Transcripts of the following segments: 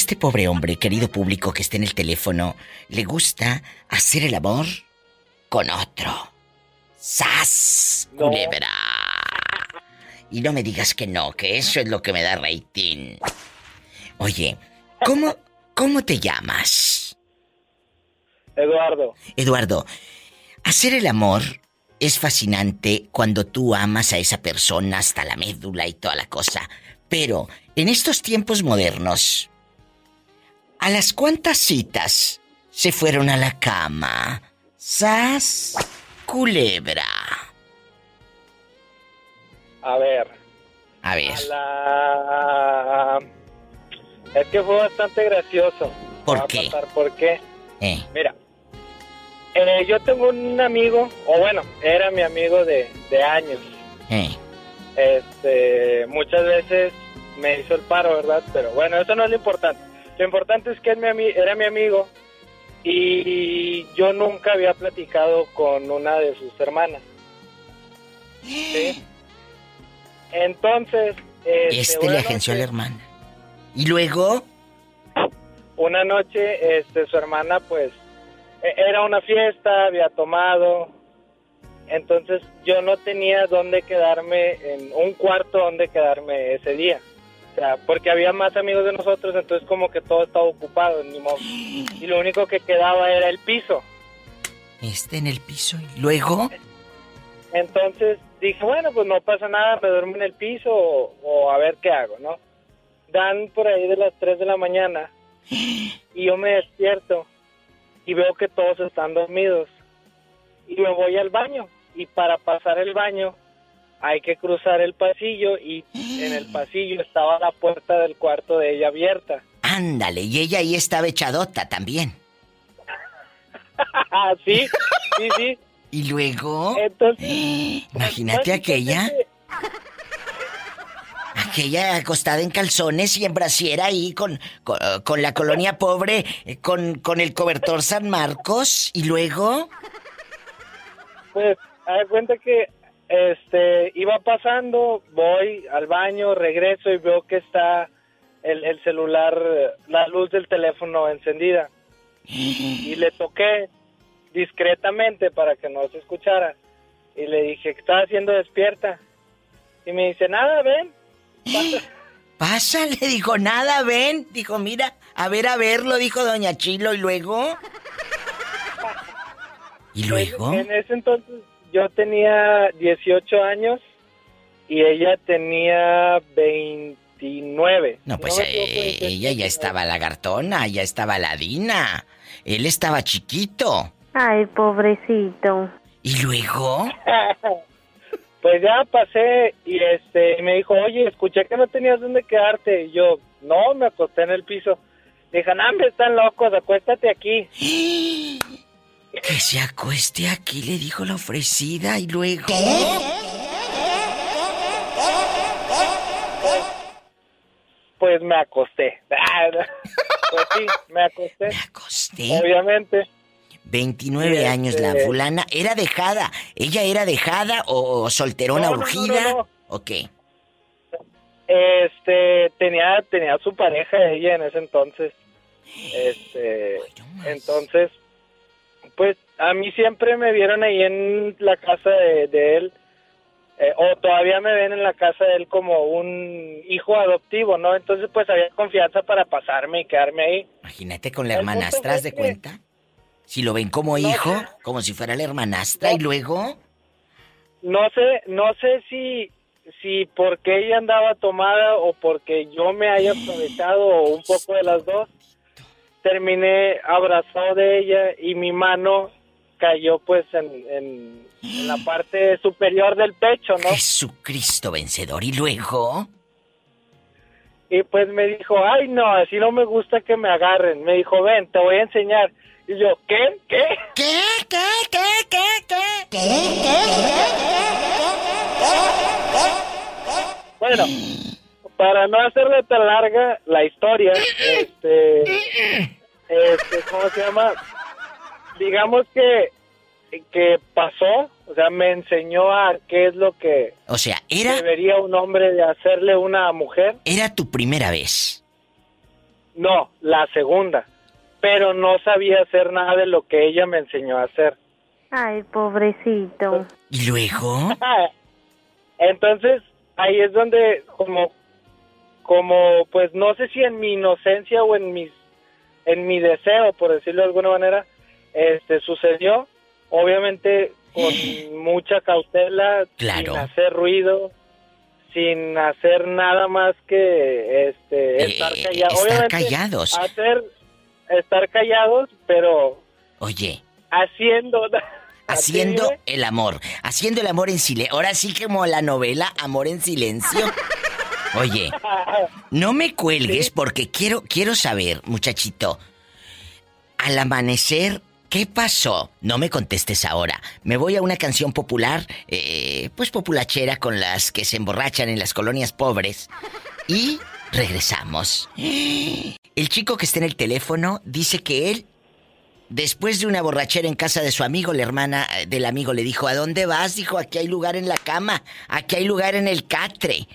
Este pobre hombre, querido público que está en el teléfono, le gusta hacer el amor con otro. ¡Sas! Culebra. Y no me digas que no, que eso es lo que me da rating. Oye, ¿cómo, cómo te llamas? Eduardo. Eduardo, hacer el amor es fascinante cuando tú amas a esa persona hasta la médula y toda la cosa. Pero en estos tiempos modernos, ¿a las cuantas citas se fueron a la cama? ¡Sas! Culebra. A ver. A ver. A la... Es que fue bastante gracioso. ¿Por qué? contar ¿Por qué? Eh. Mira, eh, yo tengo un amigo, o bueno, era mi amigo de, de años. Eh. Este, muchas veces me hizo el paro, ¿verdad? Pero bueno, eso no es lo importante. Lo importante es que era mi amigo y yo nunca había platicado con una de sus hermanas. ¿Sí? Entonces, este, Este le agenció a la hermana. Y luego. una noche este su hermana pues e- era una fiesta había tomado entonces yo no tenía dónde quedarme en un cuarto donde quedarme ese día o sea porque había más amigos de nosotros entonces como que todo estaba ocupado ni modo. y lo único que quedaba era el piso Este en el piso. Y luego. Entonces dije, bueno, pues no pasa nada, me duermo en el piso o, o a ver qué hago, ¿no? Dan por ahí de las 3 de la mañana y yo me despierto y veo que todos están dormidos y me voy al baño y para pasar el baño hay que cruzar el pasillo y en el pasillo estaba la puerta del cuarto de ella abierta. Ándale, y ella ahí estaba echadota también. sí, sí, sí. Y luego. Entonces, Imagínate aquella. Aquella acostada en calzones y en brasiera ahí con, con, con la colonia pobre, eh, con, con el cobertor San Marcos. Y luego. Pues, haz cuenta que este iba pasando, voy al baño, regreso y veo que está el, el celular, la luz del teléfono encendida. Y le toqué discretamente para que no se escuchara. Y le dije, ¿qué estás haciendo despierta? Y me dice, nada, ven. Pasa, le dijo nada, ven. Dijo, mira, a ver, a ver, lo dijo Doña Chilo. Y luego. ¿Y luego? En ese entonces yo tenía 18 años y ella tenía 29. No, pues eh, 28. ella ya estaba lagartona, ya estaba ladina. Él estaba chiquito. Ay, pobrecito. ¿Y luego? Pues ya pasé y este me dijo, oye, escuché que no tenías dónde quedarte. Y yo, no, me acosté en el piso. Dije, no, hombre, están locos, acuéstate aquí. Que se acueste aquí, le dijo la ofrecida. ¿Y luego? Pues me acosté. pues sí, me acosté. Me acosté. Obviamente. 29 Este- años la fulana. ¿Era dejada? ¿Ella era dejada o solterona No, urgida? no, no. ¿O qué? Este, tenía, tenía su pareja ella en ese entonces. Este, entonces, pues a mí siempre me vieron ahí en la casa de, de él, eh, o todavía me ven en la casa de él como un hijo adoptivo, ¿no? Entonces, pues había confianza para pasarme y quedarme ahí. Imagínate con la hermanastra, ¿haz de que- cuenta? Si lo ven como hijo, como si fuera la hermanastra, y luego. No sé, no sé si, si porque ella andaba tomada o porque yo me haya aprovechado o un poco de las dos. Terminé abrazado de ella y mi mano cayó pues en, en- en la parte superior del pecho, ¿no? Jesucristo vencedor, y luego. Y pues me dijo, ay no, así no me gusta que me agarren. Me dijo, ven, te voy a enseñar. Y yo, ¿qué? ¿Qué? ¿Qué? ¿Qué? ¿Qué? ¿Qué? ¿Qué? Bueno, para no hacerle tan larga la historia, este, este, ¿cómo se llama? Digamos que, que pasó, o sea, me enseñó a qué es lo que O sea, era, debería un hombre de hacerle una mujer. era tu primera vez. No, la segunda. Pero no sabía hacer nada de lo que ella me enseñó a hacer. Ay, pobrecito. ¿Y luego? Entonces, ahí es donde como como pues no sé si en mi inocencia o en mis en mi deseo, por decirlo de alguna manera, este sucedió, obviamente con mucha cautela, Claro. sin hacer ruido, sin hacer nada más que este estar Eh, callados. estar Obviamente, callados. Hacer estar callados, pero Oye, haciendo ¿Así haciendo el amor, haciendo el amor en silencio. Ahora sí como la novela Amor en silencio. Oye, no me cuelgues Sí. porque quiero quiero saber, muchachito. Al amanecer, ¿qué pasó? No me contestes ahora. Me voy a una canción popular, eh, pues populachera con las que se emborrachan en las colonias pobres. Y regresamos. El chico que está en el teléfono dice que él Después de una borrachera en casa de su amigo, la hermana eh, del amigo le dijo, ¿a dónde vas? Dijo, aquí hay lugar en la cama, aquí hay lugar en el catre.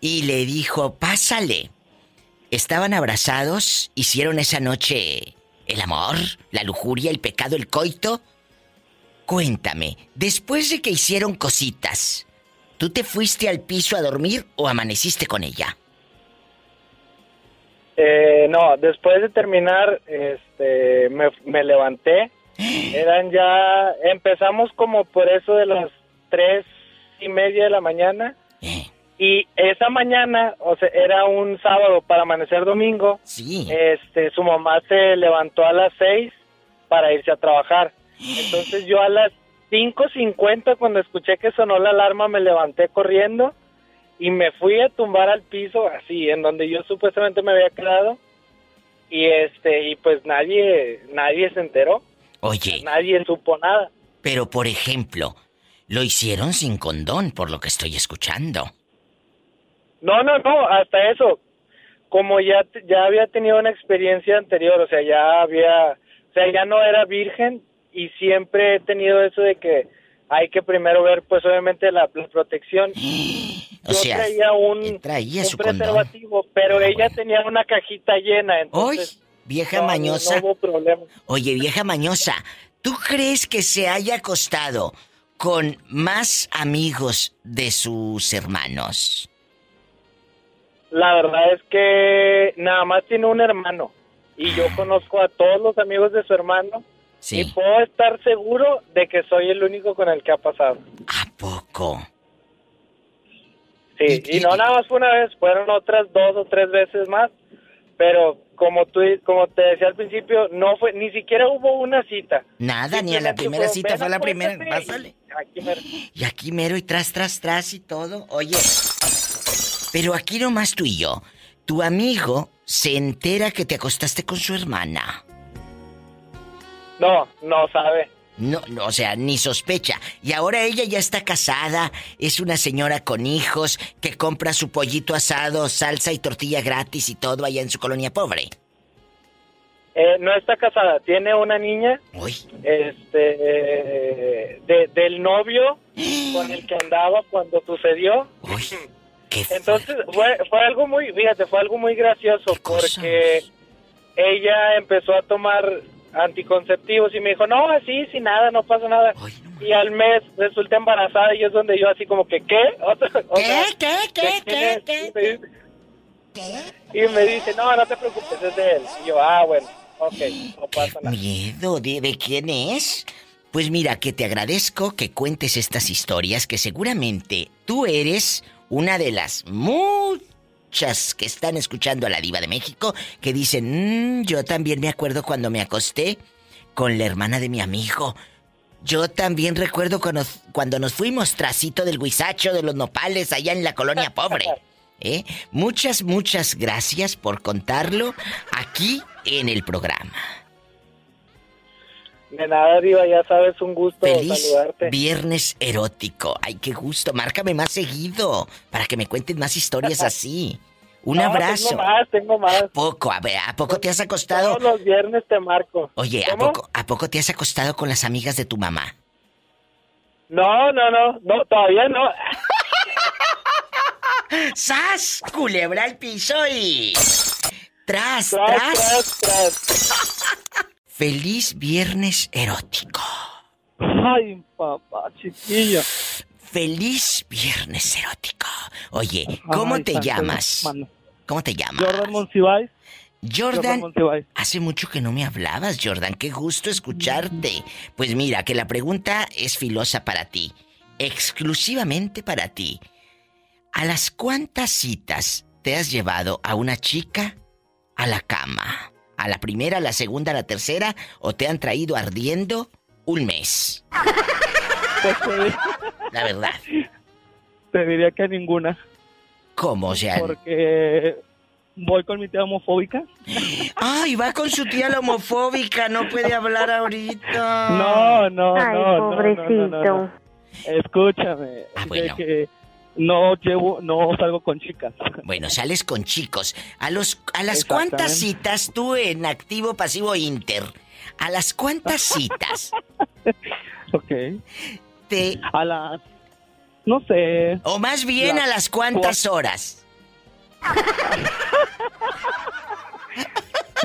Y le dijo, pásale. Estaban abrazados, hicieron esa noche el amor, la lujuria, el pecado, el coito. Cuéntame, después de que hicieron cositas, ¿tú te fuiste al piso a dormir o amaneciste con ella? Eh, no, después de terminar, este, me, me levanté. Eran ya, empezamos como por eso de las tres y media de la mañana. Y esa mañana, o sea, era un sábado para amanecer domingo. sí. Este, su mamá se levantó a las seis para irse a trabajar. Entonces yo a las 5.50 cuando escuché que sonó la alarma me levanté corriendo y me fui a tumbar al piso así en donde yo supuestamente me había quedado y este y pues nadie nadie se enteró, Oye, nadie supo nada. pero por ejemplo, lo hicieron sin condón, por lo que estoy escuchando. No, no, no, hasta eso. Como ya ya había tenido una experiencia anterior, o sea, ya había, o sea, ya no era virgen y siempre he tenido eso de que hay que primero ver, pues obviamente la, la protección. O Yo sea, traía un, traía un su condón. preservativo, pero Ah, ella bueno. tenía una cajita llena, entonces Vieja no, mañosa. no hubo problema. Oye, vieja mañosa, ¿tú crees que se haya acostado con más amigos de sus hermanos? La verdad es que nada más tiene un hermano y yo conozco a todos los amigos de su hermano y puedo estar seguro de que soy el único con el que ha pasado. ¿A poco? Sí, Y- y, y- no nada más fue una vez, fueron otras dos o tres veces más, pero como tú, como te decía al principio, no fue, ni siquiera hubo una cita. Nada, ni a la primera fue, cita "Ven, fue la primera. acuéstate", Pásale. Y aquí mero y tras, tras, tras y todo. Oye, pero aquí nomás tú y yo. Tu amigo se entera que te acostaste con su hermana. No, no sabe. No, no, o sea, ni sospecha. Y ahora ella ya está casada, es una señora con hijos que compra su pollito asado, salsa y tortilla gratis y todo allá en su colonia pobre. Eh, no está casada, tiene una niña, Uy, este, eh, de- del novio con el que andaba cuando sucedió. uy, Entonces fue, fue algo muy, fíjate, fue algo muy gracioso ¿Qué porque ella empezó a tomar anticonceptivos y me dijo, no, así, sin nada, no pasa nada. Ay, no Y al mes resulta embarazada y es donde yo así como que, ¿qué? O sea, o ¿Qué? ¿Qué? ¿Qué? ¿de quién ¿Qué? es? ¿Qué? Y me dice- no, no te preocupes, es de él. Y yo, ah, bueno, ok, no pasa ¿Qué nada. miedo? ¿De, de quién es? Pues mira, que te agradezco que cuentes estas historias que seguramente tú eres una de las muchas que están escuchando a la diva de México que dicen, "Mm, yo también me acuerdo cuando me acosté con la hermana de mi amigo. Yo también recuerdo cuando, cuando nos fuimos trasito del guisacho de los nopales allá en la colonia pobre. ¿Eh? Muchas, muchas gracias por contarlo aquí en el programa. De nada, Diva, ya sabes, un gusto Feliz saludarte. viernes erótico. Ay, qué gusto. Márcame más seguido para que me cuentes más historias así. Un No, abrazo. Tengo más, tengo más. ¿A poco? A ver, ¿a poco te has acostado? Todos los viernes te marco. Oye, ¿a poco, ¿a poco te has acostado con las amigas de tu mamá? No, no, no, no, todavía no. ¡Sas! Culebra al piso y... tras, Tras, tras. tras, tras. Feliz viernes erótico. Ay, papá, chiquillo. Feliz viernes erótico. Oye, ¿cómo Ay, te llamas? mano. ¿Cómo te llamas? Jordan Monsiváis. Jordan Jordan, hace mucho que no me hablabas, Jordan. Qué gusto escucharte. Pues mira, que la pregunta es filosa para ti. Exclusivamente para ti. ¿A las cuántas citas te has llevado a una chica a la cama? ¿A la primera, a la segunda, a la tercera? ¿O te han traído ardiendo un mes? Pues La verdad. te diría que ninguna. ¿Cómo? O sea, Porque voy con mi tía homofóbica. Ay, va con su tía la homofóbica, no puede hablar ahorita. No, no, Ay, no, no, no, pobrecito. no, no. Escúchame. Ah, de bueno. que no llevo, no salgo con chicas. Bueno, sales con chicos. A los a las cuántas citas tú en activo, pasivo inter. A las cuántas citas Ok. te A las, no sé, o más bien a las cuántas horas.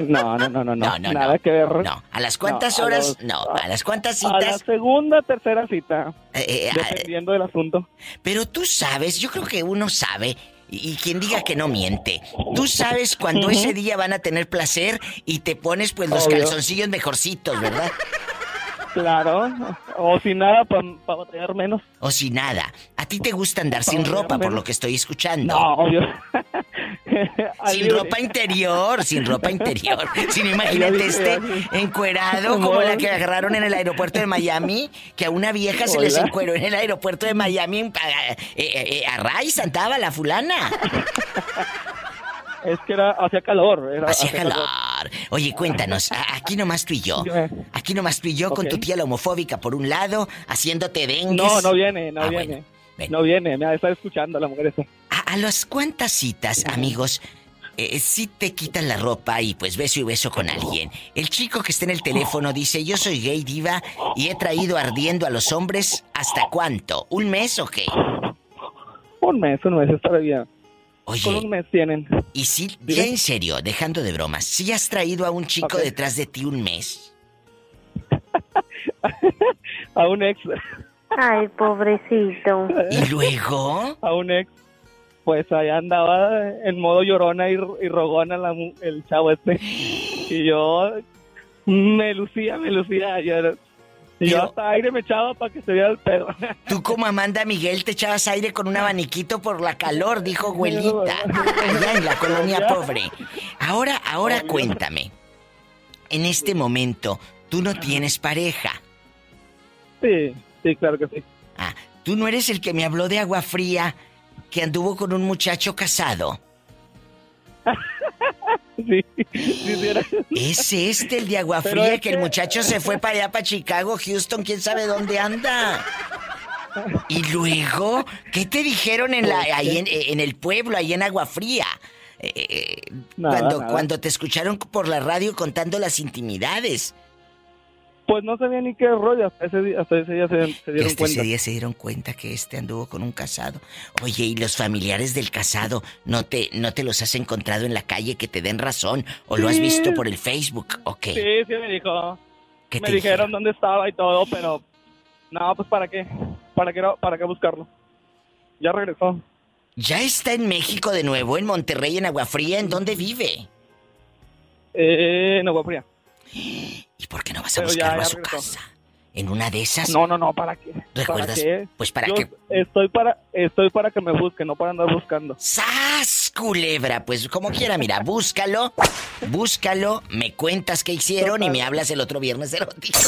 no, no, no, no, no, No, no, nada que ver. No, a las cuántas No, a horas, los- no, a las cuántas A la citas. segunda, tercera cita, eh, eh, ah, dependiendo del asunto. pero tú sabes, yo creo que uno sabe y y quien diga que no miente. Tú sabes cuando ese día van a tener placer y te pones pues los Obvio. calzoncillos mejorcitos, ¿verdad? Claro, o sin nada para batallar menos. O sin nada. A ti te gusta andar sin ropa, por lo que estoy escuchando. No, obvio. Sin ropa interior, sin ropa interior. Si no, imagínate este encuerado como la que agarraron en el aeropuerto de Miami, que a una vieja se les encueró en el aeropuerto de Miami en- a, eh, eh, a Rice, andaba la fulana. Es que era, hacía calor. Era, Hacía calor. Oye, cuéntanos, aquí nomás tú y yo. Aquí nomás tú y yo con tu tía la homofóbica por un lado, haciéndote dengues. No, no viene, no Ah, viene. bueno, ven. No viene, me está escuchando la mujer esa. A, a las cuantas citas, amigos, eh, si te quitan la ropa y pues beso y beso con alguien. El chico que está en el teléfono dice, yo soy gay diva y he traído ardiendo a los hombres hasta cuánto, ¿un mes o qué? Un mes, un mes, está bien. Con un Oye, mes tienen. y si, ya en serio, dejando de bromas, si has traído a un chico detrás de ti un mes. A un ex, Ay, pobrecito. Y luego, a un ex. Pues allá andaba en modo llorona y, y rogona la mu- el chavo este. Y yo me lucía, me lucía. Yo, y yo hasta aire me echaba para que se viera el pedo. tú como Amanda Miguel te echabas aire con un abaniquito por la calor, dijo abuelita, allá en la colonia pobre. Ahora, ahora cuéntame, en este momento, tú no tienes pareja. Sí, sí, claro que sí. Ah, tú no eres el que me habló de agua fría que anduvo con un muchacho casado. Sí, Es este el de agua Pero fría es que el muchacho se fue para allá, para Chicago, Houston, quién sabe dónde anda. Y luego, ¿qué te dijeron en la, ahí en, en el pueblo, ahí en Agua Fría? Eh, eh, Nada, cuando, nada. cuando te escucharon por la radio contando las intimidades. Pues no sabía ni qué rollo. Hasta ese día, hasta ese día se, se dieron hasta cuenta. ese día se dieron cuenta que este anduvo con un casado. Oye, ¿y los familiares del casado no te, no te los has encontrado en la calle que te den razón? ¿O lo has visto por el Facebook? ¿O qué? Sí, sí me dijo. ¿Qué Me dijeron dónde estaba y todo, pero no, pues para qué, para qué, para qué buscarlo. Ya regresó. Ya está en México de nuevo, en Monterrey, en Agua Fría. ¿En dónde vive? Eh, no, Fría. ¿Y por qué no vas a Pero ya- buscarlo a su regresó. casa? En una de esas. No, no, no, ¿para qué? ¿Recuerdas? ¿Para qué? Pues para Yo que. estoy para, estoy para que me busquen, no para andar buscando. ¡Sas, culebra! Pues como quiera, mira, búscalo, búscalo, me cuentas qué hicieron y me hablas el otro viernes erótico.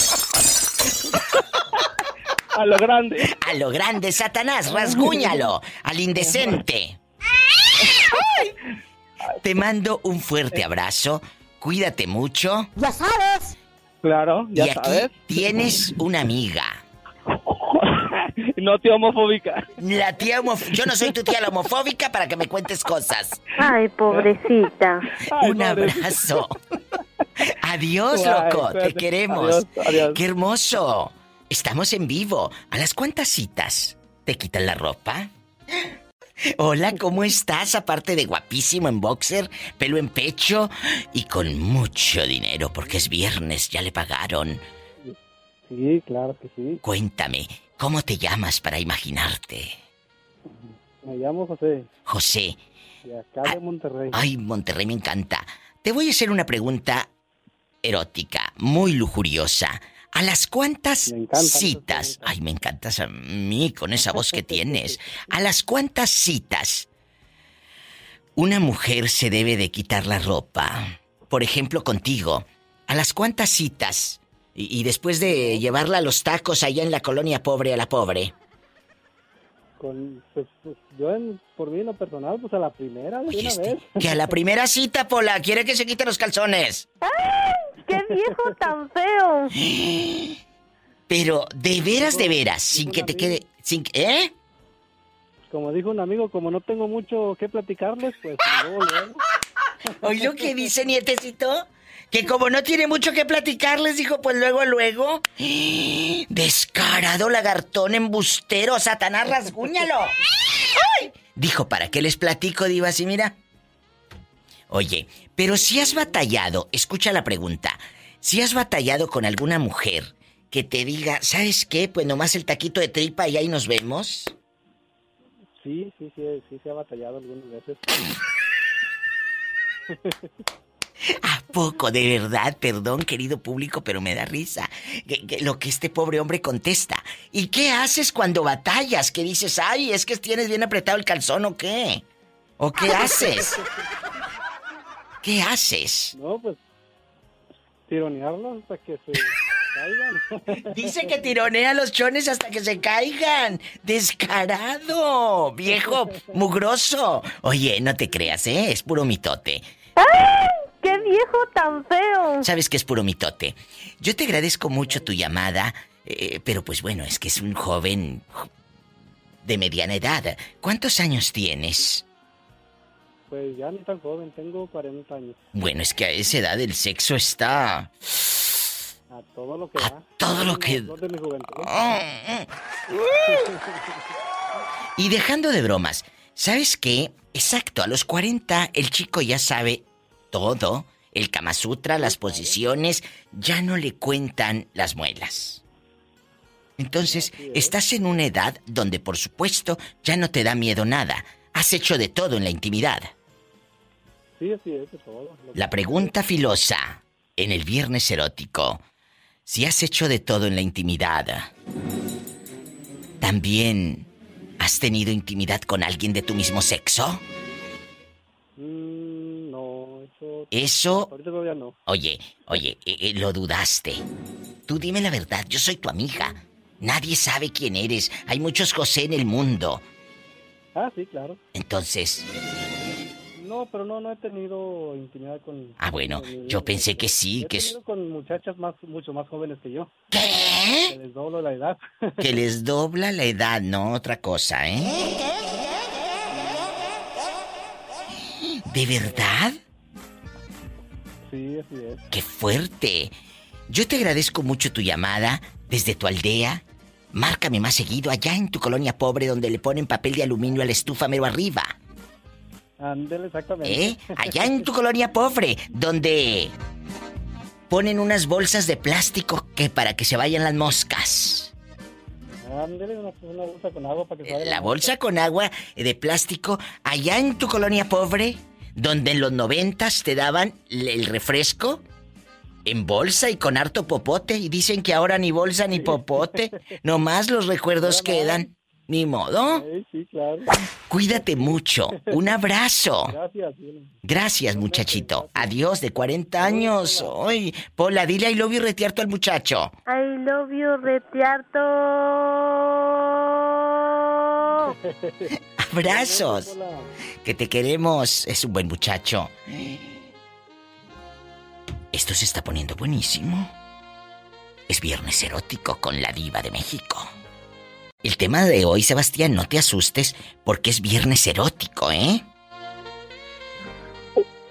A lo grande. A lo grande, Satanás, rasguñalo. Al indecente. Te mando un fuerte abrazo. Cuídate mucho. Claro, ya y aquí sabes. tienes una amiga. no te homofóbica. La tía homof- Yo no soy tu tía la homofóbica para que me cuentes cosas. Ay, pobrecita. Ay, un abrazo. Adiós, loco. Te queremos. Adiós, adiós. Qué hermoso. Estamos en vivo. ¿A las cuántas citas te quitan la ropa? Hola, ¿cómo estás? Aparte de guapísimo en boxer, pelo en pecho y con mucho dinero, porque es viernes, ya le pagaron. Sí, claro que sí. Cuéntame, ¿cómo te llamas para imaginarte? Me llamo José. José. De acá de Monterrey. Ay, Monterrey me encanta. Te voy a hacer una pregunta erótica, muy lujuriosa. ¿A las cuantas citas? Ay, me encantas a mí con esa voz que tienes. ¿A las cuantas citas una mujer se debe de quitar la ropa? Por ejemplo, contigo. ¿A las cuantas citas? Y, después de llevarla a los tacos allá en la colonia pobre a la pobre. Con, pues, pues, yo por mí en lo personal, pues a la primera, de una vez. Que a la primera cita, Pola, quiere que se quite los calzones. ¡Qué viejo tan feo! Pero, de veras, de veras, sin que te quede... Sin, ¿Eh? Como dijo un amigo, como no tengo mucho que platicarles, pues luego, luego. ¿Oí lo que dice, nietecito? Que como no tiene mucho que platicarles, dijo, pues luego, luego. Descarado, lagartón, embustero, Satanás, rasguñalo. ¡Ay! Dijo, ¿para qué les platico, Diva? Así, mira. Oye, pero si has batallado, escucha la pregunta. Si has batallado con alguna mujer que te diga, ¿sabes qué? Pues nomás el taquito de tripa y ahí nos vemos. Sí, sí, sí, sí se ha batallado algunas veces. ¿A poco? De verdad, perdón, querido público, pero me da risa lo que este pobre hombre contesta. ¿Y qué haces cuando batallas? ¿Qué dices, ay, es que tienes bien apretado el calzón o qué? ¿O qué haces? ¿Qué haces? No, pues tironearlos hasta que se caigan. Dice que tironea los chones hasta que se caigan. Descarado, viejo, mugroso. Oye, no te creas, ¿eh? Es puro mitote. ¡Ay! ¡Qué viejo tan feo! Sabes que es puro mitote. Yo te agradezco mucho tu llamada, eh, pero pues bueno, es que es un joven de mediana edad. ¿Cuántos años tienes? Pues ya ni tan joven, tengo 40 años. Bueno, es que a esa edad el sexo está... A todo lo que a todo lo que... y dejando de bromas, ¿sabes qué? Exacto, a los 40 el chico ya sabe todo. El Kama Sutra, las posiciones, ya no le cuentan las muelas. Entonces, estás en una edad donde, por supuesto, ya no te da miedo nada. Has hecho de todo en la intimidad. Sí, sí, es todo. La pregunta filosa en el viernes erótico. Si has hecho de todo en la intimidad, ¿también has tenido intimidad con alguien de tu mismo sexo? Mm, no, eso... Eso... Ahorita todavía no. Oye, oye, eh, eh, lo dudaste. Tú dime la verdad, yo soy tu amiga. Nadie sabe quién eres. Hay muchos José en el mundo. Ah, sí, claro. Entonces, no, pero no, no he tenido intimidad con... Ah, bueno, yo pensé que sí, he que... Tenido con muchachas más, mucho más jóvenes que yo. ¿Qué? Que les doblo la edad. que les dobla la edad, no otra cosa, ¿eh? ¿De verdad? Sí, así es. ¡Qué fuerte! Yo te agradezco mucho tu llamada desde tu aldea. Márcame más seguido allá en tu colonia pobre donde le ponen papel de aluminio a la estufa mero arriba. Exactamente. ¿Eh? Allá en tu colonia pobre, donde ponen unas bolsas de plástico que para que se vayan las moscas. Ándele, una, bolsa con agua para que se vayan La bolsa con agua de plástico, allá en tu colonia pobre, donde en los noventas te daban el refresco en bolsa y con harto popote, y dicen que ahora ni bolsa ni popote, nomás los recuerdos quedan. Ni modo. Sí, claro. Cuídate mucho. Un abrazo. Gracias. Gracias, muchachito. Adiós, de 40 años. Ay, Pola, dile I love you retiarto al muchacho. I love you retiarto. Abrazos. Que te queremos. Es un buen muchacho. Esto se está poniendo buenísimo. Es viernes erótico con la diva de México. El tema de hoy, Sebastián, no te asustes porque es viernes erótico, ¿eh?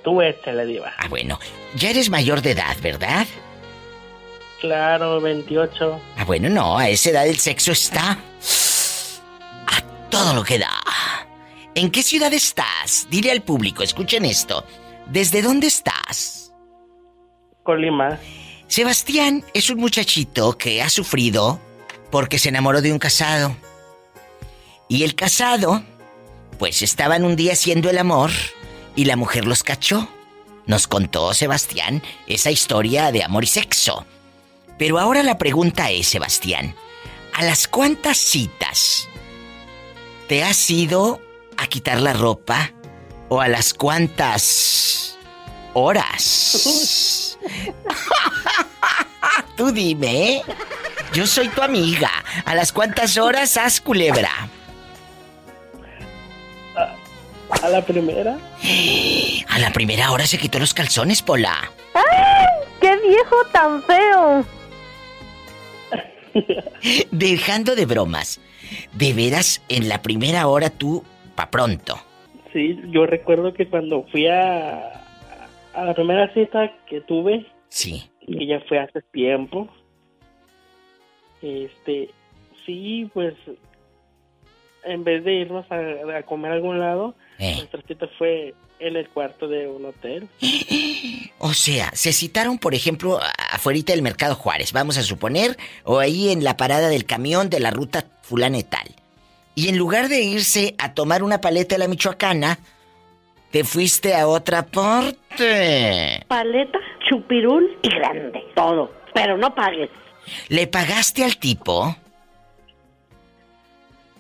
Tú la diva. Ah, bueno. Ya eres mayor de edad, ¿verdad? Claro, 28. Ah, bueno, no, a esa edad el sexo está a todo lo que da. ¿En qué ciudad estás? Dile al público, escuchen esto. ¿Desde dónde estás? Colima. Sebastián es un muchachito que ha sufrido porque se enamoró de un casado. Y el casado, pues estaban un día haciendo el amor y la mujer los cachó. Nos contó Sebastián esa historia de amor y sexo. Pero ahora la pregunta es, Sebastián, ¿a las cuántas citas te has ido a quitar la ropa? ¿O a las cuántas horas? Tú dime, ¿eh? Yo soy tu amiga. ¿A las cuántas horas has culebra? A la primera. A la primera hora se quitó los calzones, Pola. ¡Ay! ¡Qué viejo tan feo! Dejando de bromas. De veras, en la primera hora tú, pa' pronto. Sí, yo recuerdo que cuando fui a, a la primera cita que tuve, Sí. Y ya fue hace tiempo, este, sí, pues, en vez de irnos a, a comer a algún lado, Eh. nuestra cita fue en el cuarto de un hotel. O sea, se citaron, por ejemplo, afuera del Mercado Juárez, vamos a suponer, o ahí en la parada del camión de la ruta fulana y tal. Y en lugar de irse a tomar una paleta de la Michoacana, te fuiste a otra parte. Paleta, chupirul y grande. Todo. Pero no pagues. ¿Le pagaste al tipo?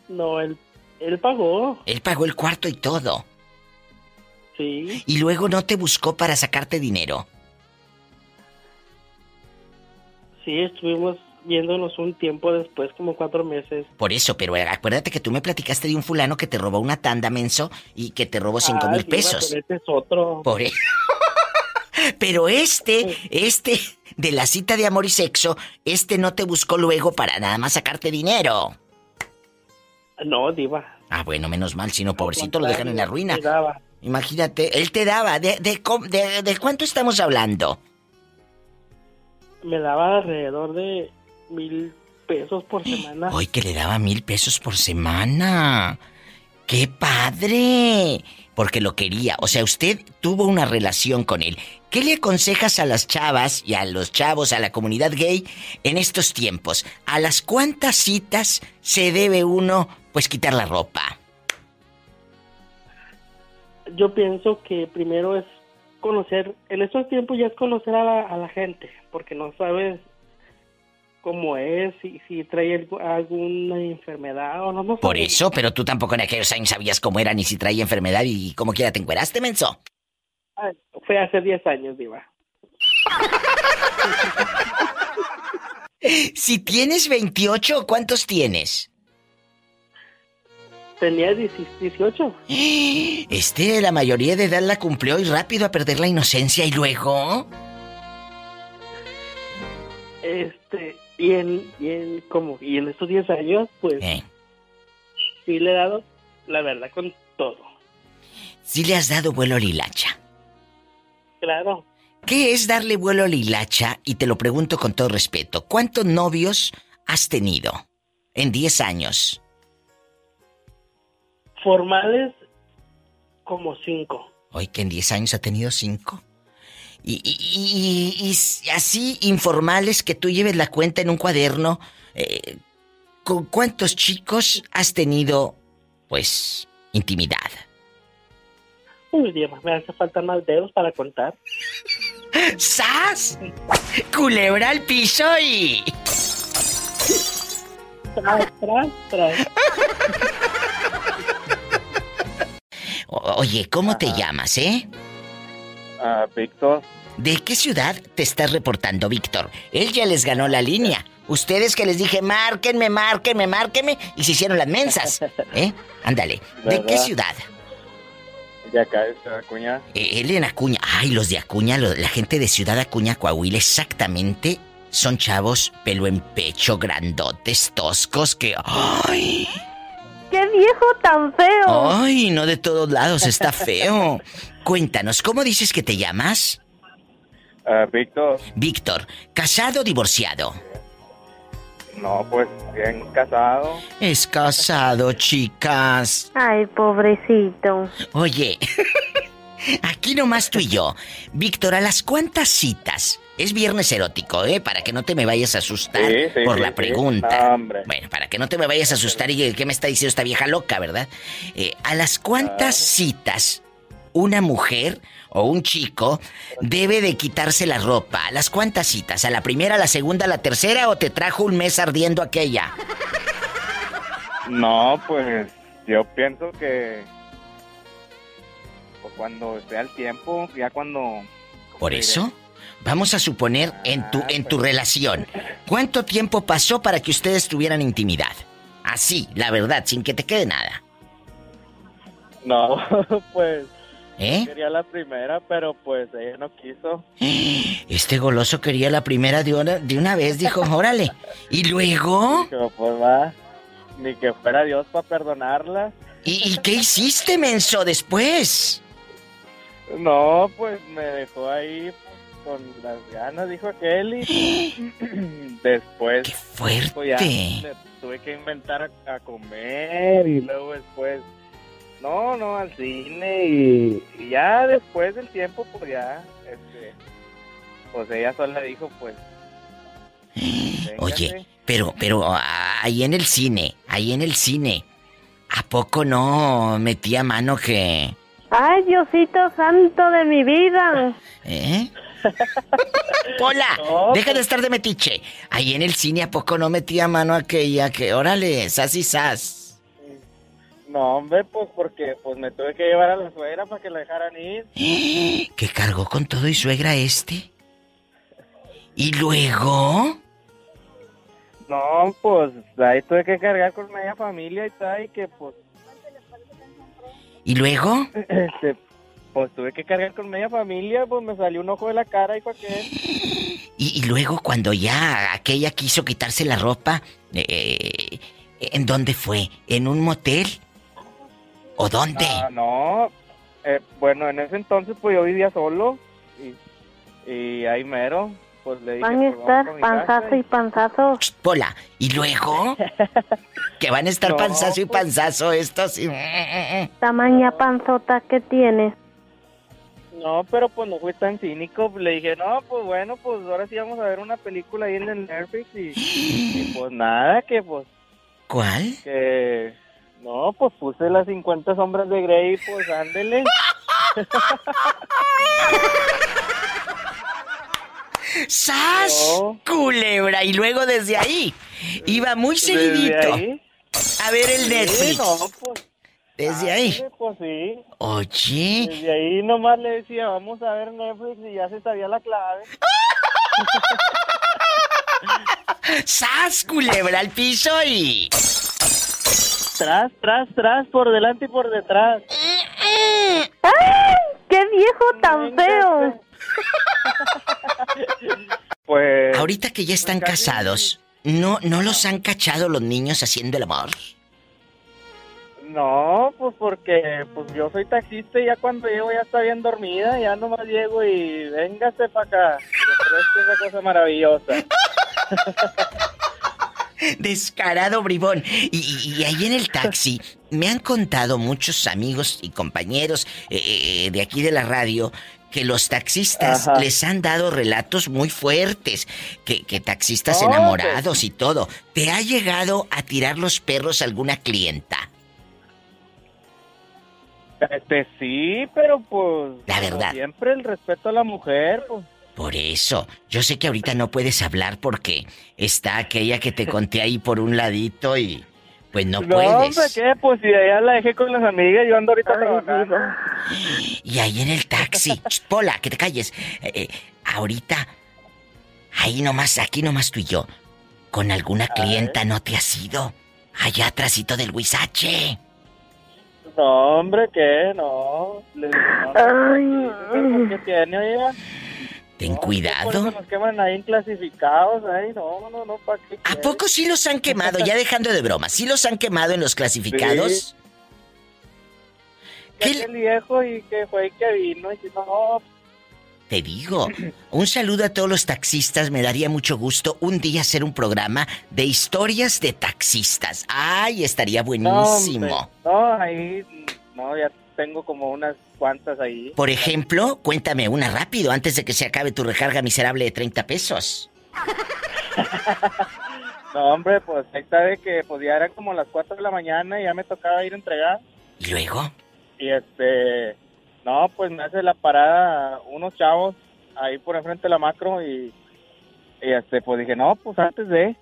No, él, él pagó, Él pagó el cuarto y todo. sí. Y luego no te buscó para sacarte dinero. Sí, estuvimos viéndonos un tiempo después, como cuatro meses. Por eso, pero acuérdate que tú me platicaste de un fulano que te robó una tanda, menso, y que te robó cinco Ah, mil Diva, pesos. pero este es otro. Por e- Pero este, este de la cita de amor y sexo, este no te buscó luego para nada más sacarte dinero. No, diva. Ah, bueno, menos mal, si no, pobrecito, lo dejan en la ruina. Imagínate, él te daba, ¿de, de, de- de cuánto estamos hablando? Me daba alrededor de mil pesos por semana. Hoy que le daba mil pesos por semana. ¡Qué padre! Porque lo quería. O sea, usted tuvo una relación con él. ¿Qué le aconsejas a las chavas y a los chavos, a la comunidad gay en estos tiempos? ¿A las cuántas citas se debe uno, pues, quitar la ropa? Yo pienso que primero es conocer, en estos tiempos ya es conocer a la, a la gente, porque no sabes cómo es, si, si trae algu- alguna enfermedad o no. no Por eso, pero tú tampoco en aquellos años sabías cómo era ni si traía enfermedad y cómo quiera te encueraste, menso. Fue hace 10 años, Diva. Si tienes 28, ¿cuántos tienes? Tenía 18. Este, la mayoría de edad la cumplió y rápido a perder la inocencia y luego... Este, y en, y en, como, y en estos 10 años, pues Eh, sí le he dado, la verdad, con todo. sí le has dado vuelo a Lilacha. Claro, ¿Qué es darle vuelo a Lilacha? Y te lo pregunto con todo respeto. ¿Cuántos novios has tenido en 10 años? formales como 5. Hoy que en 10 años ha tenido 5. Y, y- así informales que tú lleves la cuenta en un cuaderno. eh, ¿Con cuántos chicos has tenido, pues, intimidad? Uy, Dios, me hace falta más dedos para contar. ¡Sas! Culebra al piso y... Tras, tras, tras. Oye, ¿cómo te llamas, eh? Víctor, ¿De qué ciudad te estás reportando, Víctor? Él ya les ganó la línea. Ustedes que les dije, márquenme, márquenme, márquenme, y se hicieron las mensas. ¿Eh? Ándale. ¿De qué ciudad? de acá es Acuña. Eh, él en Acuña. Ay, los de Acuña, la gente de Ciudad Acuña, Coahuila, exactamente. Son chavos, pelo en pecho, grandotes, toscos, que... ¡Ay! ¡Qué viejo tan feo! ¡Ay! No de todos lados, está feo. Cuéntanos, ¿cómo dices que te llamas? Ah, Víctor, Víctor, ¿casado o divorciado? No, pues bien casado. Es casado, chicas. Ay, pobrecito. Oye, aquí nomás tú y yo. Víctor, ¿a las cuántas citas? Es viernes erótico, ¿eh? Para que no te me vayas a asustar Sí, sí, por sí, la pregunta. Hombre. Bueno, para que no te me vayas a asustar y qué me está diciendo esta vieja loca, ¿verdad? Eh, ¿A las cuántas citas una mujer o un chico debe de quitarse la ropa? ¿A las cuántas citas? ¿A la primera, a la segunda, a la tercera o te trajo un mes ardiendo aquella? No, pues yo pienso que pues, cuando esté al tiempo, ya cuando... ¿cómo Por diré? Vamos a suponer en tu, en tu relación, ¿cuánto tiempo pasó para que ustedes tuvieran intimidad? Así, la verdad, sin que te quede nada. No, pues ¿Eh? quería la primera, pero pues ella no quiso. Este goloso quería la primera de una, de una vez, dijo, órale. ¿Y luego? Dijo, pues va, ni que fuera Dios para perdonarla. ¿Y, y qué hiciste, menso, después? No, pues me dejó ahí con las ganas, dijo aquel, y después ¡Qué pues, ya fuerte! le tuve que inventar a, a comer y luego después, no, no, al cine y, y ya después del tiempo, pues ya, este, pues ella sola dijo, pues, Oye, pero, pero ah, ahí en el cine, ahí en el cine, ¿a poco no metía mano que... Ay, Diosito santo de mi vida. ¿Eh? Pola, No, deja de estar de metiche. Ahí en el cine a poco no metía mano aquella que, órale, sas y sas. No, hombre, pues porque pues me tuve que llevar a la suegra para que la dejaran ir. Que cargó con todo y suegra este. Y luego, No, pues ahí tuve que cargar con media familia y tal, y que pues, y luego, este, pues tuve que cargar con media familia, pues me salió un ojo de la cara y fue que y, y luego cuando ya aquella quiso quitarse la ropa, eh, ¿en dónde fue? ¿En un motel? ¿O dónde? Ah, no, eh, bueno, en ese entonces pues yo vivía solo y, y ahí mero, pues le dije... Van a pues, estar casa panzazo y panzazo. Ch, Pola, ¿y luego? que van a estar No, panzazo y pues- panzazo estos. y- Tamaña panzota que tienes. No, pero pues no fui tan cínico. Le dije, no, pues bueno, pues ahora sí vamos a ver una película ahí en el Netflix y, y, pues nada, que pues ¿Cuál? que... No, pues puse las 50 sombras de Grey y pues ándele. ¡Sas! No. Culebra. Y luego desde ahí iba muy seguidito ahí, a ver el sí, Netflix. no, pues, Desde ahí. ándele, Pues sí, Oye, desde ahí nomás le decía, vamos a ver Netflix y ya se sabía la clave. ¡sas! Culebra al piso y. Tras, tras, tras, por delante y por detrás. ¡Ay! ¡Qué viejo tan feo! Pues... Ahorita que ya están casados, ¿no, ¿no los han cachado los niños haciendo el amor? No, pues porque pues yo soy taxista y ya cuando llego ya está bien dormida, ya nomás llego y véngase para acá. Pero es que esa cosa maravillosa. Descarado bribón. Y, y- y ahí en el taxi me han contado muchos amigos y compañeros eh, eh, de aquí de la radio que los taxistas Ajá. les han dado relatos muy fuertes, que, que taxistas Oh, enamorados y todo. ¿Te ha llegado a tirar los perros alguna clienta? Este sí, pero pues La verdad. siempre el respeto a la mujer, pues. Por eso, yo sé que ahorita no puedes hablar porque está aquella que te conté ahí por un ladito y pues no, No, puedes. ¿qué? Pues si allá la dejé con las amigas, yo ando ahorita Ay, trabajando. Y ahí en el taxi, Pola, que te calles. Eh, eh, ahorita, ahí nomás, aquí nomás tú y yo, con alguna clienta no te has ido. Allá atrásito del Huizache. No, hombre, ¿qué? No. Le digo, no, ¿Qué tiene, oiga? Ten No, Por cuidado. eso nos queman ahí clasificados, ahí, no, no, no, ¿para qué? ¿A poco sí los han quemado? Ya dejando de broma, ¿sí los han quemado en los clasificados? ¿Qué el viejo y que fue y que vino y que no, Te digo, un saludo a todos los taxistas, me daría mucho gusto un día hacer un programa de historias de taxistas. Ay, estaría buenísimo. No, no, ahí, no, ya tengo como unas cuantas ahí. Por ejemplo, cuéntame una rápido antes de que se acabe tu recarga miserable de 30 pesos. no, hombre, pues ahí está de que pues ya eran como las 4 de la mañana y ya me tocaba ir a entregar. ¿Y luego? Y este, no, pues me hace la parada unos chavos ahí por enfrente de la macro y, y este, pues dije, no, pues antes de,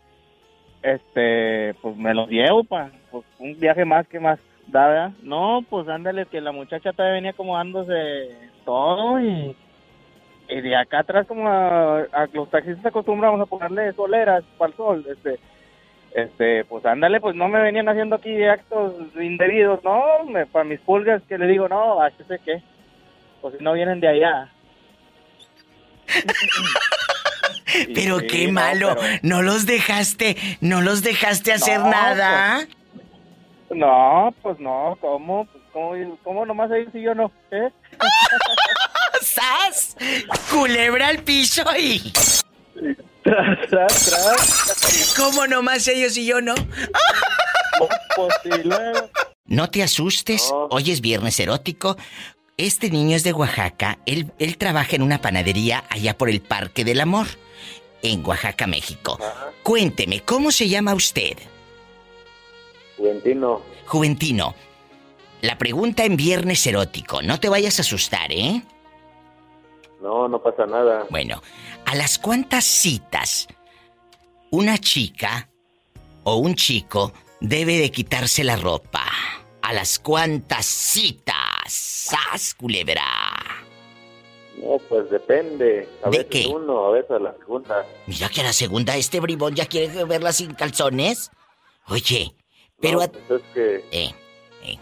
este, pues me los llevo para pues, un viaje más que más da, ¿verdad? No, pues ándale, que la muchacha todavía venía acomodándose todo y, y de acá atrás como a, los taxistas acostumbramos a ponerle soleras para el sol, este, este, pues ándale, pues no me venían haciendo aquí actos indebidos, no, me, para mis pulgas que le digo, no, sé qué, pues si no vienen de allá. pero Sí, qué no, malo, pero- no los dejaste, no los dejaste hacer No, nada. No, pues no, ¿cómo? Pues, ¿cómo, cómo nomás ellos y yo no? ¿Eh? ¡Sas! Culebra al piso y. Tras, tras, tras. ¿Cómo nomás ellos y yo no? Pues. No te asustes, hoy es viernes erótico. Este niño es de Oaxaca, él, él trabaja en una panadería allá por el Parque del Amor, en Oaxaca, México. Ajá. Cuénteme, ¿cómo se llama usted? Juventino. Juventino. La pregunta en viernes erótico, no te vayas a asustar, ¿eh? No, no pasa nada. Bueno, ¿a las cuántas citas una chica o un chico debe de quitarse la ropa? ¿A las cuántas citas? ¡Sas, culebra! No, pues depende. A ¿De veces qué? uno, a veces la segunda. Mira que a la segunda este bribón ya quiere verla sin calzones. Oye, pero No, a... pues es que eh, eh.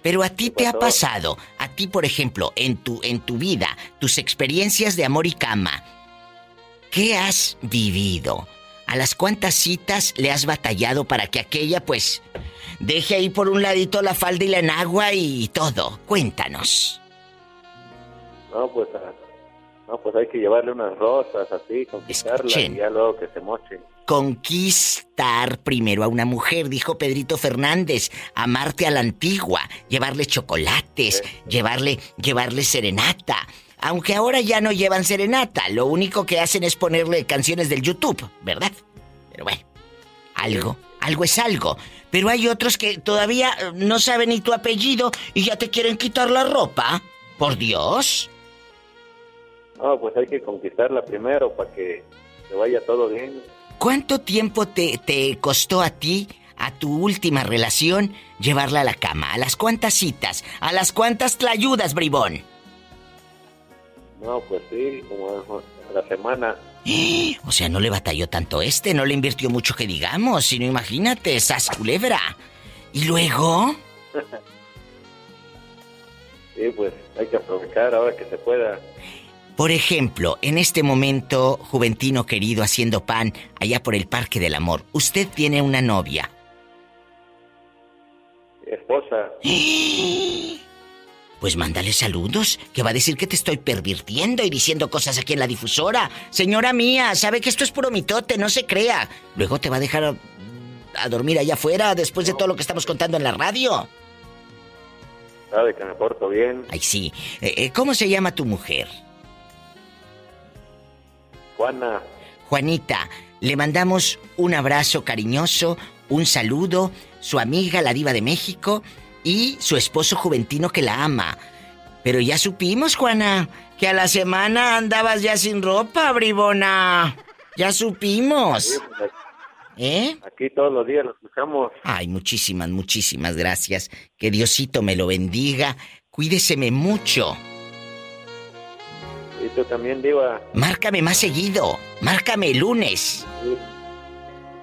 Pero a ti ¿Qué te ha pasado, a ti por ejemplo, en tu en tu vida, tus experiencias de amor y cama. ¿Qué has vivido? ¿A las cuántas citas le has batallado para que aquella pues deje ahí por un ladito la falda y la enagua y todo? Cuéntanos. No, pues, ah, no, pues hay que llevarle unas rosas así, conquistarla y ya luego que se moche. Conquistar primero a una mujer, dijo Pedrito Fernández, amarte a la antigua, llevarle chocolates, llevarle, llevarle serenata. Aunque ahora ya no llevan serenata, lo único que hacen es ponerle canciones del YouTube, ¿verdad? Pero bueno, algo, algo es algo. Pero hay otros que todavía eh, no saben ni tu apellido y ya te quieren quitar la ropa. Por Dios. No, pues hay que conquistarla primero para que se vaya todo bien. ¿Cuánto tiempo te, te costó a ti, a tu última relación, llevarla a la cama? ¿A las cuántas citas? ¿A las cuántas tlayudas, bribón? No, pues sí, como a la semana. O sea, no le batalló tanto este, no le invirtió mucho que digamos, sino imagínate, esas culebra. ¿Y luego? Sí, pues hay que aprovechar ahora que se pueda. Por ejemplo, en este momento, Juventino querido haciendo pan allá por el Parque del Amor, usted tiene una novia. Esposa, Pues mándale saludos, que va a decir que te estoy pervirtiendo y diciendo cosas aquí en la difusora. Señora mía, sabe que esto es puro mitote, no se crea. Luego te va a dejar a, a dormir allá afuera después de todo lo que estamos contando en la radio. sabe que me porto bien. Ay, sí. Eh, eh, ¿Cómo se llama tu mujer? Juana, Juanita, le mandamos un abrazo cariñoso, un saludo, su amiga la diva de México y su esposo juventino que la ama. Pero ya supimos, Juana, que a la semana andabas ya sin ropa, bribona. Ya supimos. pues, ¿Eh? aquí todos los días lo escuchamos. Ay, muchísimas, muchísimas gracias. Que Diosito me lo bendiga. Cuídeseme mucho. Y tú también, Diva. Márcame más seguido. Márcame el lunes. Sí,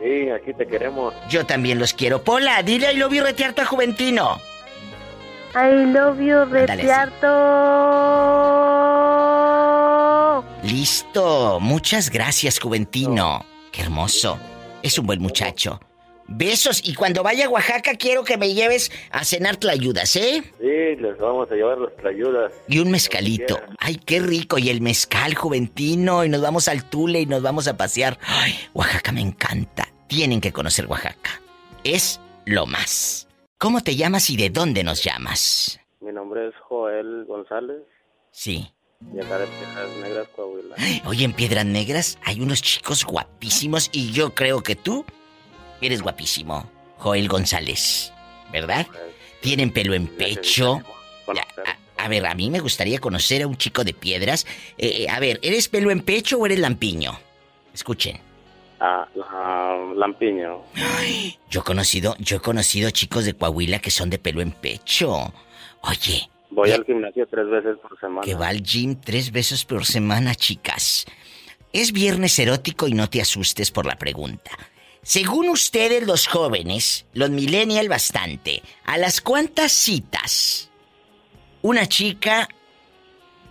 Sí, aquí te queremos. Yo también los quiero. Pola, dile I love you retearto a Juventino. I love you. Retiarto. Listo. Muchas gracias, Juventino. Qué hermoso. Es un buen muchacho. Besos. Y cuando vaya a Oaxaca quiero que me lleves a cenar tlayudas, ¿eh? Sí, les vamos a llevar las tlayudas. Y un mezcalito. Ay, qué rico. Y el mezcal juventino. Y nos vamos al Tule y nos vamos a pasear. Ay, Oaxaca me encanta. Tienen que conocer Oaxaca. Es lo más. ¿Cómo te llamas y de dónde nos llamas? Mi nombre es Joel González. Sí. Y acá de Piedras Negras, Coahuila. Oye, en Piedras Negras hay unos chicos guapísimos y yo creo que tú eres guapísimo, Joel González, ¿verdad? Tienen pelo en pecho. A, a ver, a mí me gustaría conocer a un chico de piedras. Eh, a ver, ¿eres pelo en pecho o eres lampiño? Escuchen. Ah, ah, Lampiño. Yo he conocido, yo he conocido chicos de Coahuila que son de pelo en pecho. Oye, Voy al gimnasio tres veces por semana. que va al gym tres veces por semana, chicas. Es viernes erótico y no te asustes por la pregunta. Según ustedes los jóvenes, los millennial bastante, ¿a las cuántas citas una chica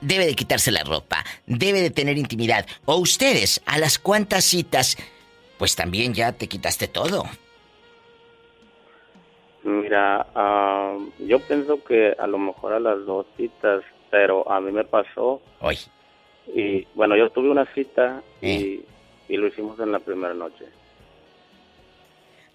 debe de quitarse la ropa, debe de tener intimidad? O ustedes, ¿a las cuántas citas pues también ya te quitaste todo? Mira, ah, yo pienso que a lo mejor a las dos citas, pero a mí me pasó. Hoy. Y bueno, yo tuve una cita y, Eh. y lo hicimos en la primera noche.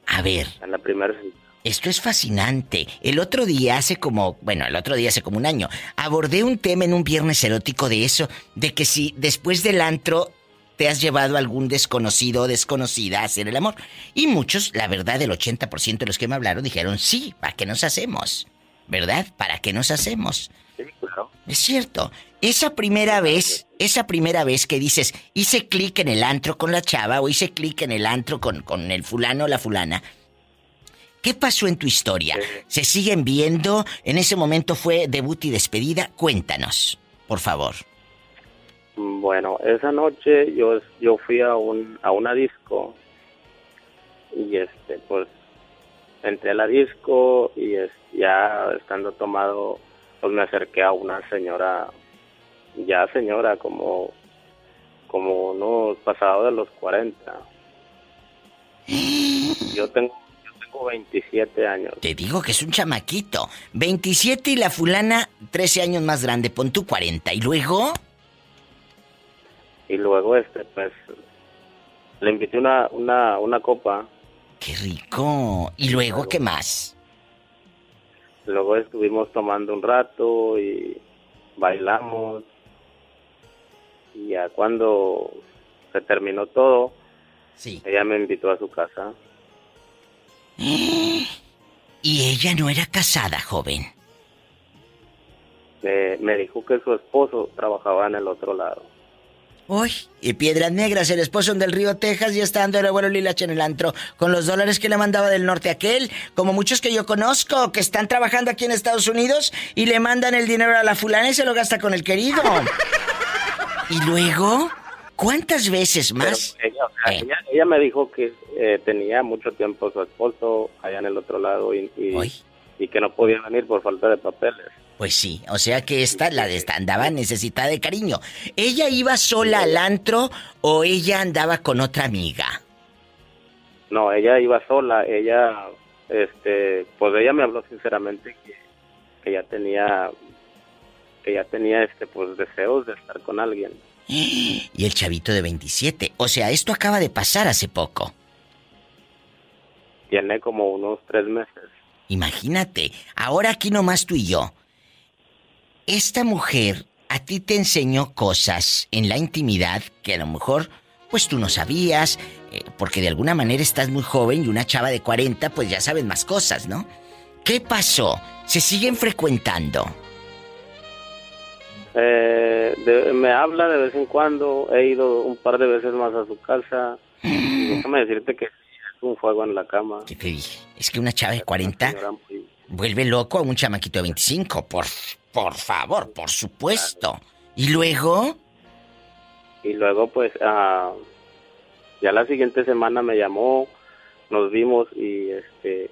A ver, En la primera cita. Esto es fascinante. El otro día, hace como, bueno, el otro día hace como un año, abordé un tema en un viernes erótico de eso, de que si después del antro te has llevado a algún desconocido o desconocida a hacer el amor. Y muchos, la verdad, el 80% de los que me hablaron dijeron, sí, ¿para qué nos hacemos? ¿Verdad? ¿Para qué nos hacemos? Sí, claro. Es cierto. Esa primera vez, esa primera vez que dices, hice clic en el antro con la chava o hice clic en el antro con, con el fulano o la fulana. ¿Qué pasó en tu historia? ¿Se siguen viendo? ¿En ese momento fue debut y despedida? Cuéntanos, por favor. Bueno, esa noche yo yo fui a un a una disco y este pues entré a la disco y es, ya estando tomado pues me acerqué a una señora ya señora como como unos pasados de los 40. Yo tengo yo tengo 27 años. Te digo que es un chamaquito. 27 y la fulana 13 años más grande. Pon tu 40. ¿Y luego? Y luego este pues le invité una una una copa ¡Qué rico! ¿Y luego qué más? luego estuvimos tomando un rato y bailamos y ya cuando se terminó todo Sí. ella me invitó a su casa Y ella no era casada, joven. me, me dijo que su esposo trabajaba en el otro lado Uy, y Piedras Negras, el esposo del Río Texas, ya está dando el abuelo Lilache en el antro con los dólares que le mandaba del norte a aquel, como muchos que yo conozco, que están trabajando aquí en Estados Unidos y le mandan el dinero a la fulana y se lo gasta con el querido. ¿Y luego? ¿Cuántas veces más? Ella, Eh. ella, ella me dijo que eh, tenía mucho tiempo su esposo allá en el otro lado y, y, Uy. y que no podía venir por falta de papeles Pues sí, o sea que esta, la de esta, andaba necesitada de cariño. ¿Ella iba sola al antro o ella andaba con otra amiga? No, ella iba sola, ella, este, pues ella me habló sinceramente que, que ya tenía, que ya tenía, este, pues deseos de estar con alguien. Y el chavito de 27. O sea, esto acaba de pasar hace poco. Tiene como unos tres meses. Imagínate, ahora aquí nomás tú y yo. Esta mujer a ti te enseñó cosas en la intimidad que a lo mejor pues tú no sabías, eh, porque de alguna manera estás muy joven y una chava de 40 pues ya sabes más cosas, ¿no? ¿Qué pasó? ¿Se siguen frecuentando? Eh, de- me habla de vez en cuando, he ido un par de veces más a su casa. Y déjame decirte que es un fuego en la cama. ¿Qué te dije? Es que una chava de 40 Señora muy- vuelve loco a un chamaquito de 25, por, por favor, por supuesto. ¿Y luego? Y luego, pues, ah, ya la siguiente semana me llamó, nos vimos y este,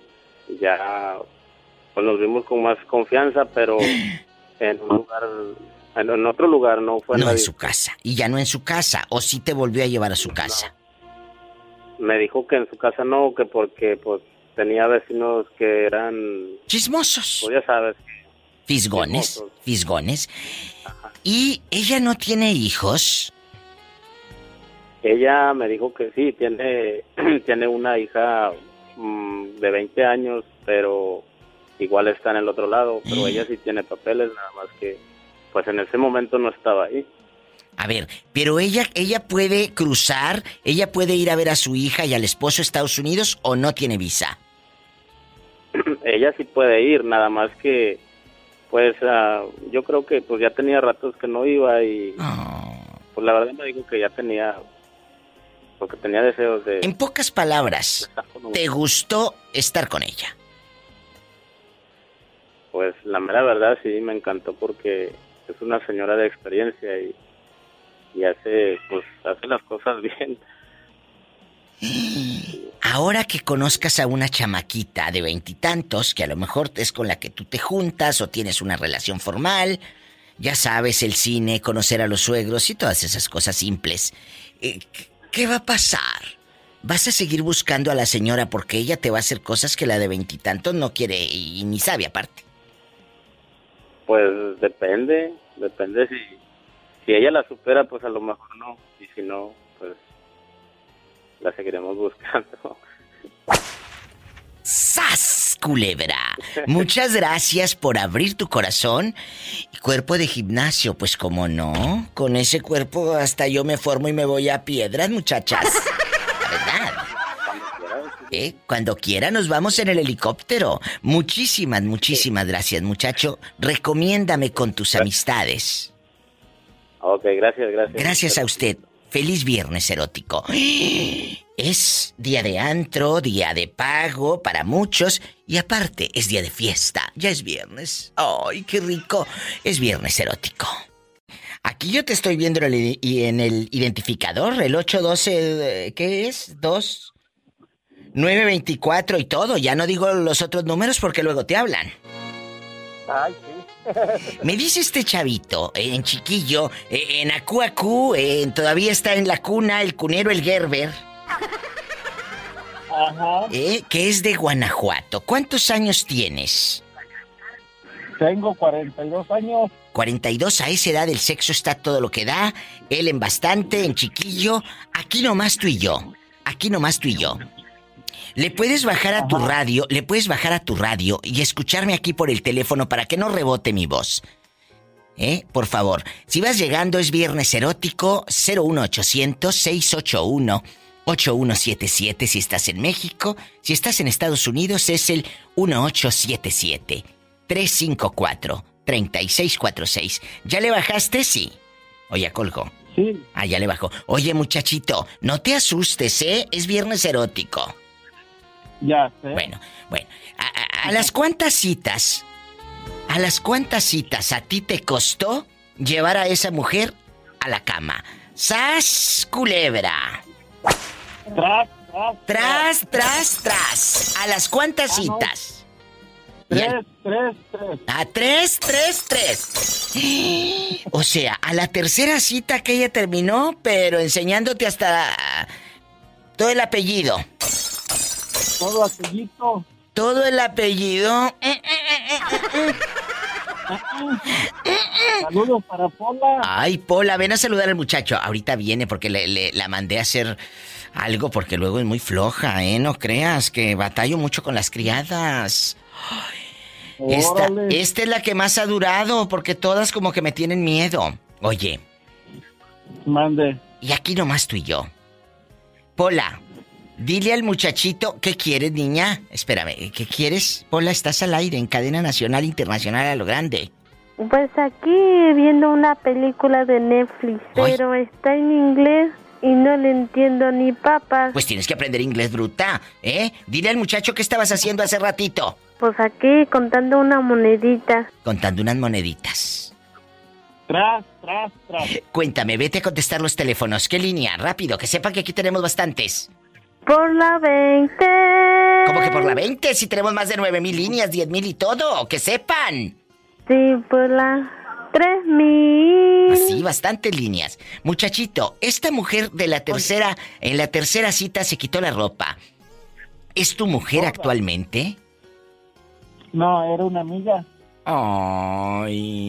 ya, pues nos vimos con más confianza, pero en un lugar, en, otro lugar, no fue No en su casa. Y ya no en su casa. ¿O sí te volvió a llevar a su casa? me dijo que en su casa no, que porque pues tenía vecinos que eran... Chismosos. Pues ya sabes. Fisgones. Fisgones. ¿Y ella no tiene hijos? Ella me dijo que sí, tiene, tiene una hija mm, de 20 años, pero igual está en el otro lado, pero ella sí tiene papeles, nada más que pues en ese momento no estaba ahí. A ver, pero ella, ella puede cruzar, ella puede ir a ver a su hija y al esposo a Estados Unidos o no tiene visa. ella sí puede ir, nada más que pues ah, yo creo que pues ya tenía ratos que no iba y Oh. pues la verdad me dijo que ya tenía porque tenía deseos de En pocas palabras, ¿te gustó estar con ella? Pues la mera verdad sí me encantó porque es una señora de experiencia y, y hace pues hace las cosas bien. Ahora que conozcas a una chamaquita de veintitantos, que a lo mejor es con la que tú te juntas o tienes una relación formal, ya sabes, el cine, conocer a los suegros y todas esas cosas simples, eh, ¿qué- ¿qué va a pasar? ¿Vas a seguir buscando a la señora porque ella te va a hacer cosas que la de veintitantos no quiere y ni sabe aparte? Pues depende, depende si si ella la supera pues a lo mejor no y si no pues la seguiremos buscando. ¡Sas, culebra! Muchas gracias por abrir tu corazón. Y cuerpo de gimnasio, pues como no. Con ese cuerpo hasta yo me formo y me voy a piedras, muchachas. La verdad. ¿Eh? Cuando quiera nos vamos en el helicóptero. Muchísimas, muchísimas gracias, muchacho. Recomiéndame con tus amistades. Ok, gracias, gracias. Gracias a usted. Feliz viernes erótico. Es día de antro, día de pago para muchos y aparte es día de fiesta. Ya es viernes. ¡Ay, qué rico! Es viernes erótico. Aquí yo te estoy viendo en el, el identificador, el 812, eh, ¿qué es? 2 924 y todo. Ya no digo los otros números porque luego te hablan. Ay, sí. Me dice este chavito, eh, en chiquillo, eh, en Acuacú, eh, todavía está en la cuna el cunero el Gerber, Ajá. eh, que es de Guanajuato. ¿Cuántos años tienes? Tengo 42 años. 42 a esa edad el sexo está todo lo que da, él en bastante, en chiquillo, aquí nomás tú y yo, aquí nomás tú y yo. Le puedes bajar a tu radio, le puedes bajar a tu radio y escucharme aquí por el teléfono para que no rebote mi voz. ¿Eh? Por favor, si vas llegando es viernes erótico 01800 681 8177 si estás en México, si estás en Estados Unidos es el 1877 354 3646. ¿Ya le bajaste? Sí. Oye, colgo. Sí. Ah, ya le bajó. Oye, muchachito, no te asustes, ¿eh? Es viernes erótico. Ya sé. Bueno, bueno. ¿A, a- a las cuántas citas? ¿A las cuántas citas a ti te costó llevar a esa mujer a la cama? ¡Sas, culebra! Tras, tras, Tras, tras, tras. ¿A las cuántas Ah, citas? Tres, tres, tres. A tres, tres, tres. O sea, a la tercera cita que ella terminó, pero enseñándote hasta todo el apellido. Todo aquellito. Todo el apellido. Saludos para Pola. Ay, Pola, ven a saludar al muchacho. Ahorita viene porque le, le- la mandé a hacer algo porque luego es muy floja, ¿eh? No creas que batallo mucho con las criadas. Esta, esta es la que más ha durado porque todas como que me tienen miedo. Oye, Mande. y aquí nomás tú y yo. Pola, dile al muchachito qué quieres, niña. Espérame, ¿qué quieres? Pola, estás al aire en cadena nacional, internacional a lo grande. Pues aquí viendo una película de Netflix, Ay. pero está en inglés y no le entiendo ni papas. Pues tienes que aprender inglés, bruta, ¿eh? Dile al muchacho qué estabas haciendo hace ratito. Pues aquí contando una monedita. Contando unas moneditas. Tras, tras, tras. Cuéntame, vete a contestar los teléfonos. ¿Qué línea? Rápido, que sepa que aquí tenemos bastantes. Por la 20. ¿Cómo que por la 20? Si tenemos más de 9 mil líneas, 10 mil y todo. ¡Que sepan! Sí, por la Tres mil. Así, bastantes líneas. Muchachito, esta mujer de la tercera, en la tercera cita se quitó la ropa. ¿Es tu mujer actualmente? No, era una amiga. Ay.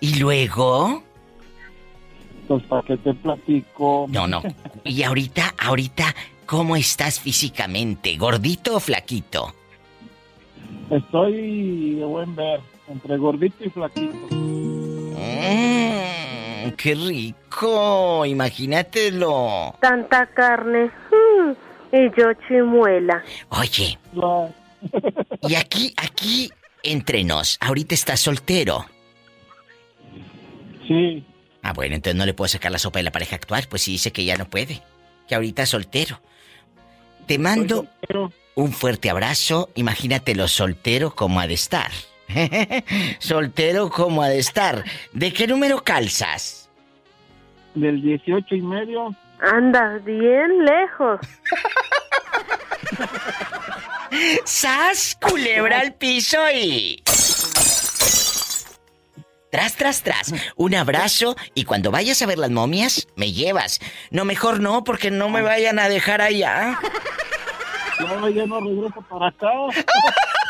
¿Y luego? Pues para que te platico. No, no. Y ahorita, ahorita, ¿cómo estás físicamente? ¿Gordito o flaquito? Estoy de buen ver, entre gordito y flaquito. Mmm, ¡Qué rico! Imagínatelo. Tanta carne. mm, Y yo chimuela. Oye, y aquí, aquí, entre nos, ahorita estás soltero. Sí. Ah, bueno, entonces no le puedo sacar la sopa de la pareja actual, pues sí dice que ya no puede, que ahorita es soltero. Te mando un fuerte abrazo, imagínate lo soltero como ha de estar. soltero como ha de estar. ¿De qué número calzas? Del 18 y medio. Andas bien lejos. ¡Sas! Culebra al piso y. Tras, tras, tras. Un abrazo y cuando vayas a ver las momias, me llevas. No, mejor no, porque no me vayan a dejar allá. No, ya no regreso para acá.